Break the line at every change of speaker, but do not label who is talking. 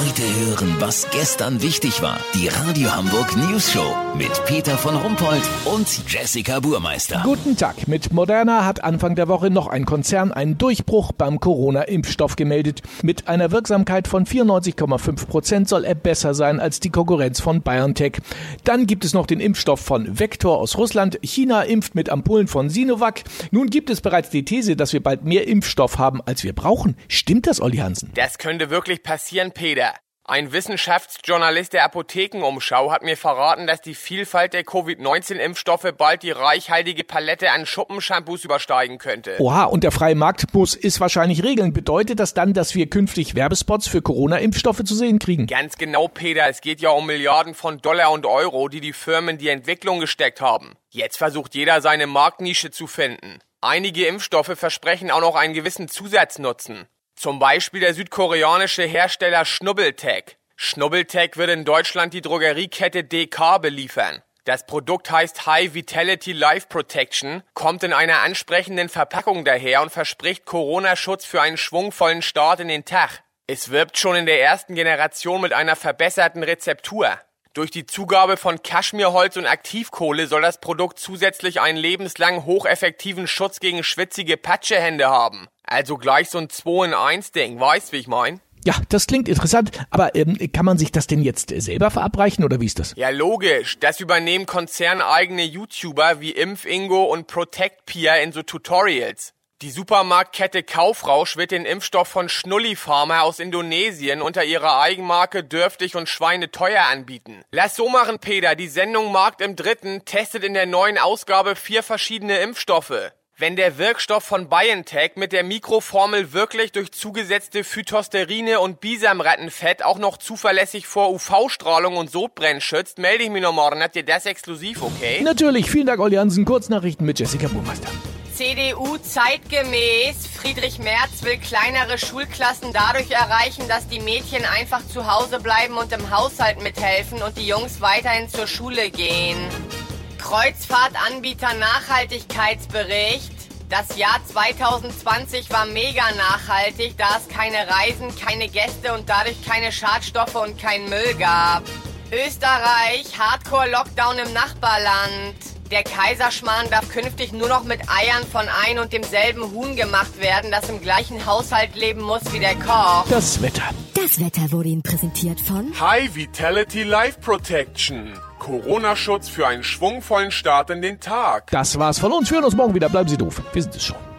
Heute hören, was gestern wichtig war. Die Radio Hamburg News Show mit Peter von Rumpold und Jessica Burmeister.
Guten Tag. Mit Moderna hat Anfang der Woche noch ein Konzern einen Durchbruch beim Corona-Impfstoff gemeldet. Mit einer Wirksamkeit von 94,5 Prozent soll er besser sein als die Konkurrenz von BioNTech. Dann gibt es noch den Impfstoff von Vector aus Russland. China impft mit Ampullen von Sinovac. Nun gibt es bereits die These, dass wir bald mehr Impfstoff haben, als wir brauchen. Stimmt das, Olli Hansen?
Das könnte wirklich passieren, Peter. Ein Wissenschaftsjournalist der Apothekenumschau hat mir verraten, dass die Vielfalt der Covid-19-Impfstoffe bald die reichhaltige Palette an Schuppenshampoos übersteigen könnte.
Oha, und der freie Markt muss es wahrscheinlich regeln. Bedeutet das dann, dass wir künftig Werbespots für Corona-Impfstoffe zu sehen kriegen?
Ganz genau, Peter. Es geht ja um Milliarden von Dollar und Euro, die die Firmen in die Entwicklung gesteckt haben. Jetzt versucht jeder seine Marktnische zu finden. Einige Impfstoffe versprechen auch noch einen gewissen Zusatznutzen. Zum Beispiel der südkoreanische Hersteller Schnubbeltech. Schnubbeltech wird in Deutschland die Drogeriekette DK beliefern. Das Produkt heißt High Vitality Life Protection, kommt in einer ansprechenden Verpackung daher und verspricht Corona-Schutz für einen schwungvollen Start in den Tag. Es wirbt schon in der ersten Generation mit einer verbesserten Rezeptur. Durch die Zugabe von Kaschmirholz und Aktivkohle soll das Produkt zusätzlich einen lebenslang hocheffektiven Schutz gegen schwitzige Patschehände haben. Also gleich so ein 2 in 1 Ding, weißt wie ich mein?
Ja, das klingt interessant, aber ähm, kann man sich das denn jetzt selber verabreichen oder wie ist das?
Ja, logisch. Das übernehmen konzerneigene YouTuber wie Impfingo und Protect Peer in so Tutorials. Die Supermarktkette Kaufrausch wird den Impfstoff von Schnulli Pharma aus Indonesien unter ihrer Eigenmarke dürftig und schweineteuer anbieten. Lass so machen, Peter. Die Sendung Markt im Dritten testet in der neuen Ausgabe vier verschiedene Impfstoffe. Wenn der Wirkstoff von BioNTech mit der Mikroformel wirklich durch zugesetzte Phytosterine und Bisamrattenfett auch noch zuverlässig vor UV-Strahlung und Sodbrennen schützt, melde ich mich noch morgen. Habt ihr das exklusiv, okay?
Natürlich. Vielen Dank, Olli Hansen. Kurznachrichten mit Jessica Burmeister.
CDU zeitgemäß. Friedrich Merz will kleinere Schulklassen dadurch erreichen, dass die Mädchen einfach zu Hause bleiben und im Haushalt mithelfen und die Jungs weiterhin zur Schule gehen. Kreuzfahrtanbieter Nachhaltigkeitsbericht. Das Jahr 2020 war mega nachhaltig, da es keine Reisen, keine Gäste und dadurch keine Schadstoffe und kein Müll gab. Österreich, Hardcore-Lockdown im Nachbarland. Der Kaiserschmarrn darf künftig nur noch mit Eiern von ein und demselben Huhn gemacht werden, das im gleichen Haushalt leben muss wie der Koch.
Das Wetter.
Das Wetter wurde Ihnen präsentiert von
High Vitality Life Protection. Corona-Schutz für einen schwungvollen Start in den Tag.
Das war's von uns. Wir hören uns morgen wieder. Bleiben Sie doof. Wir sind es schon.